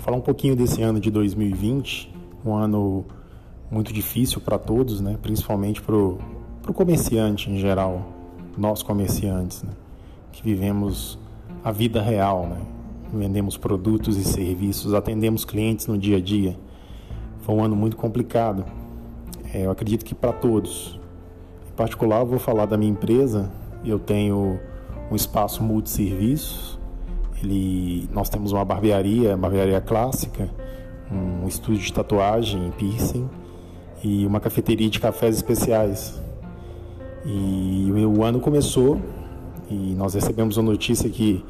Falar um pouquinho desse ano de 2020, um ano muito difícil para todos, né? principalmente para o comerciante em geral, nós comerciantes, né? que vivemos a vida real, né? vendemos produtos e serviços, atendemos clientes no dia a dia. Foi um ano muito complicado, é, eu acredito que para todos. Em particular, vou falar da minha empresa, eu tenho um espaço multisserviços, ele, nós temos uma barbearia, barbearia clássica, um estúdio de tatuagem, piercing e uma cafeteria de cafés especiais. E o ano começou e nós recebemos a notícia que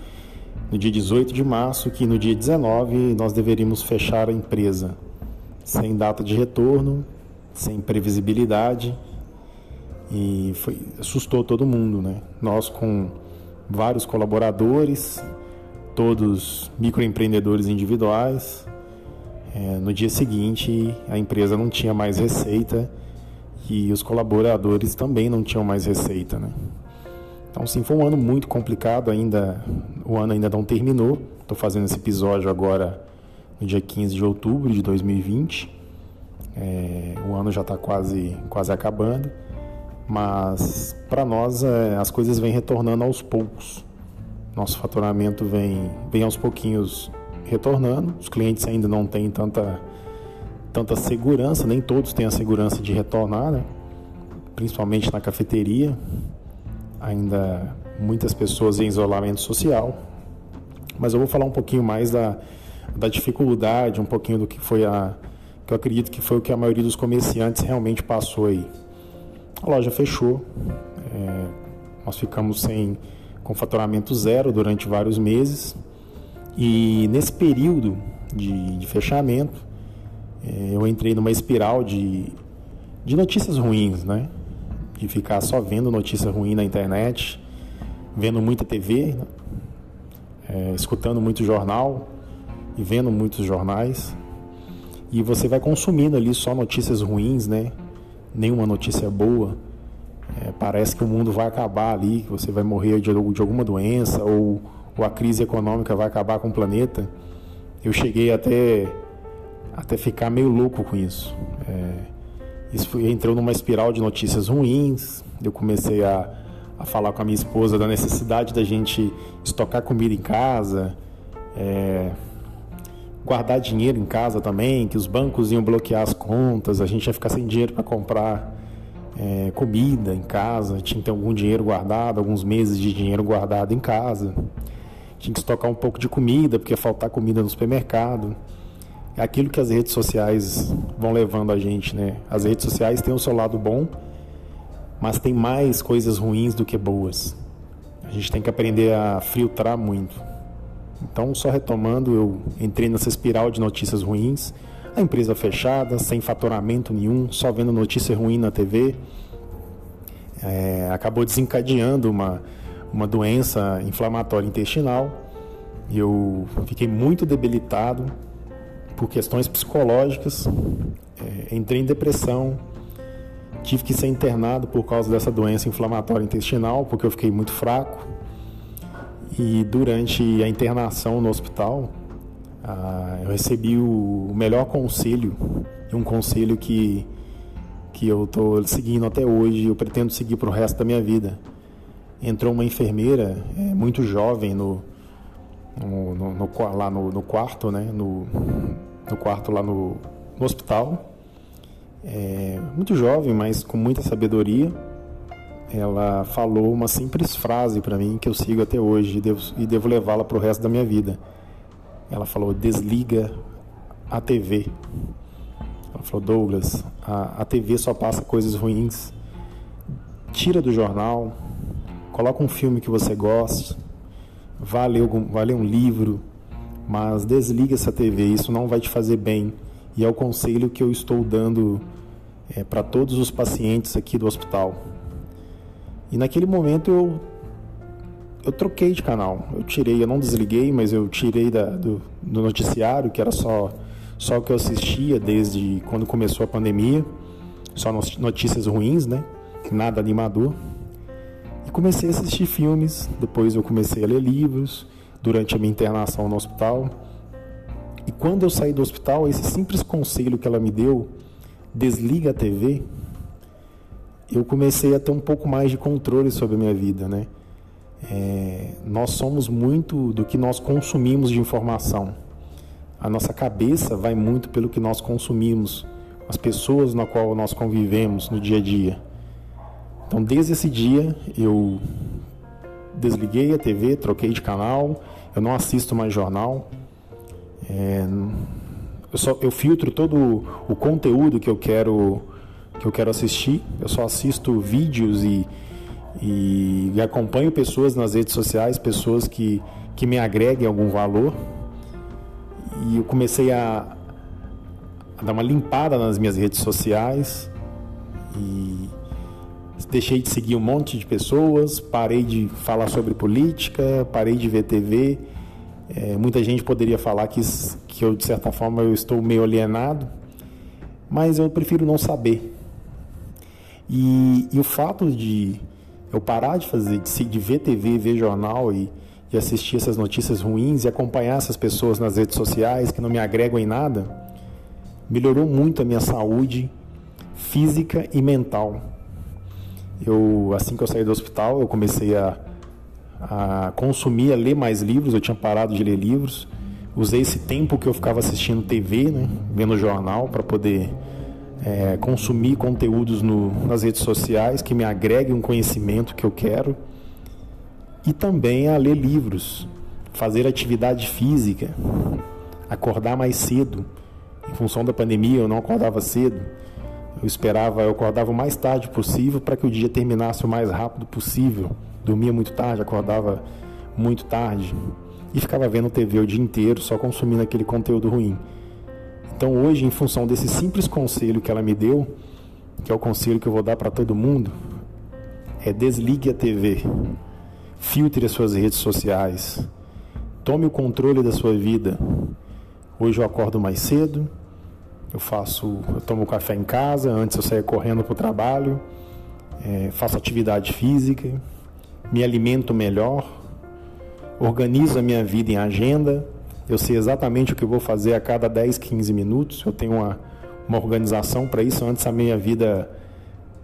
no dia 18 de março que no dia 19 nós deveríamos fechar a empresa, sem data de retorno, sem previsibilidade e foi, assustou todo mundo, né? Nós com vários colaboradores, todos microempreendedores individuais. É, no dia seguinte, a empresa não tinha mais receita e os colaboradores também não tinham mais receita, né? Então, sim, foi um ano muito complicado ainda. O ano ainda não terminou. Estou fazendo esse episódio agora no dia 15 de outubro de 2020. É, o ano já está quase, quase acabando. Mas para nós é, as coisas vêm retornando aos poucos. Nosso faturamento vem, vem aos pouquinhos retornando. Os clientes ainda não têm tanta, tanta segurança, nem todos têm a segurança de retornar, né? principalmente na cafeteria ainda muitas pessoas em isolamento social. Mas eu vou falar um pouquinho mais da, da dificuldade, um pouquinho do que foi a que eu acredito que foi o que a maioria dos comerciantes realmente passou aí. A loja fechou, é, nós ficamos sem com faturamento zero durante vários meses e nesse período de, de fechamento é, eu entrei numa espiral de, de notícias ruins, né? de ficar só vendo notícia ruim na internet, vendo muita TV, né? é, escutando muito jornal e vendo muitos jornais. E você vai consumindo ali só notícias ruins, né? Nenhuma notícia boa. É, parece que o mundo vai acabar ali, que você vai morrer de, de alguma doença ou, ou a crise econômica vai acabar com o planeta. Eu cheguei até, até ficar meio louco com isso. É, isso foi, entrou numa espiral de notícias ruins. Eu comecei a, a falar com a minha esposa da necessidade da gente estocar comida em casa, é, guardar dinheiro em casa também, que os bancos iam bloquear as contas, a gente ia ficar sem dinheiro para comprar é, comida em casa, tinha que ter algum dinheiro guardado, alguns meses de dinheiro guardado em casa. Tinha que estocar um pouco de comida, porque ia faltar comida no supermercado é aquilo que as redes sociais vão levando a gente, né? As redes sociais têm o seu lado bom, mas tem mais coisas ruins do que boas. A gente tem que aprender a filtrar muito. Então, só retomando, eu entrei nessa espiral de notícias ruins, a empresa fechada, sem faturamento nenhum, só vendo notícia ruim na TV, é, acabou desencadeando uma, uma doença inflamatória intestinal. Eu fiquei muito debilitado, por questões psicológicas, é, entrei em depressão, tive que ser internado por causa dessa doença inflamatória intestinal, porque eu fiquei muito fraco. E durante a internação no hospital, ah, eu recebi o melhor conselho, e um conselho que, que eu estou seguindo até hoje, eu pretendo seguir para o resto da minha vida. Entrou uma enfermeira é, muito jovem no, no, no, no lá no, quarto, né, no, quarto lá no, no hospital. É, muito jovem, mas com muita sabedoria. Ela falou uma simples frase para mim que eu sigo até hoje e devo, e devo levá-la para o resto da minha vida. Ela falou: desliga a TV. Ela falou: Douglas, a, a TV só passa coisas ruins. Tira do jornal, coloca um filme que você gosta, vá ler, algum, vá ler um livro, mas desliga essa TV, isso não vai te fazer bem. E é o conselho que eu estou dando é, para todos os pacientes aqui do hospital. E naquele momento eu, eu troquei de canal. Eu tirei, eu não desliguei, mas eu tirei da, do, do noticiário, que era só, só o que eu assistia desde quando começou a pandemia. Só notícias ruins, né? Nada animador. E comecei a assistir filmes, depois eu comecei a ler livros durante a minha internação no hospital. E quando eu saí do hospital, esse simples conselho que ela me deu, desliga a TV, eu comecei a ter um pouco mais de controle sobre a minha vida, né? É, nós somos muito do que nós consumimos de informação. A nossa cabeça vai muito pelo que nós consumimos, as pessoas na qual nós convivemos no dia a dia. Então, desde esse dia, eu desliguei a TV, troquei de canal, eu não assisto mais jornal. É, eu, só, eu filtro todo o conteúdo que eu quero que eu quero assistir. Eu só assisto vídeos e, e, acompanho pessoas nas redes sociais, pessoas que, que me agreguem algum valor. E eu comecei a, a dar uma limpada nas minhas redes sociais e deixei de seguir um monte de pessoas, parei de falar sobre política, parei de ver TV. É, muita gente poderia falar que, que eu, de certa forma, eu estou meio alienado, mas eu prefiro não saber. E, e o fato de eu parar de fazer, de, de ver TV, ver jornal e, assistir essas notícias ruins e acompanhar essas pessoas nas redes sociais que não me agregam em nada, melhorou muito a minha saúde física e mental. Eu, assim que eu saí do hospital, eu comecei a, a consumir, a ler mais livros. Eu tinha parado de ler livros. Usei esse tempo que eu ficava assistindo TV, né, vendo jornal, para poder é, consumir conteúdos no, nas redes sociais que me agreguem um conhecimento que eu quero. E também a ler livros, fazer atividade física, acordar mais cedo. Em função da pandemia, eu não acordava cedo eu esperava, eu acordava o mais tarde possível para que o dia terminasse o mais rápido possível. Dormia muito tarde, acordava muito tarde e ficava vendo TV o dia inteiro, só consumindo aquele conteúdo ruim. Então hoje, em função desse simples conselho que ela me deu, que é o conselho que eu vou dar para todo mundo, é desligue a TV, filtre as suas redes sociais, tome o controle da sua vida. Hoje eu acordo mais cedo, eu faço, eu tomo café em casa, antes eu saio correndo para o trabalho, é, faço atividade física, me alimento melhor, organizo a minha vida em agenda, eu sei exatamente o que vou fazer a cada 10, 15 minutos, eu tenho uma, uma organização para isso. Antes a minha vida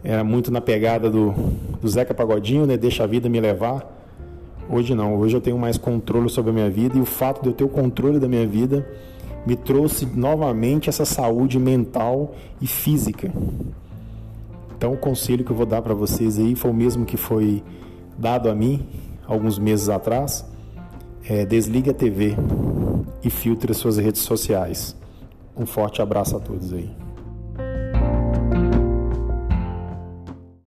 era muito na pegada do, do Zeca Pagodinho, né? deixa a vida me levar. Hoje não, hoje eu tenho mais controle sobre a minha vida e o fato de eu ter o controle da minha vida me trouxe novamente essa saúde mental e física. Então, o conselho que eu vou dar para vocês aí foi o mesmo que foi dado a mim alguns meses atrás. É, desligue a TV e filtre as suas redes sociais. Um forte abraço a todos aí.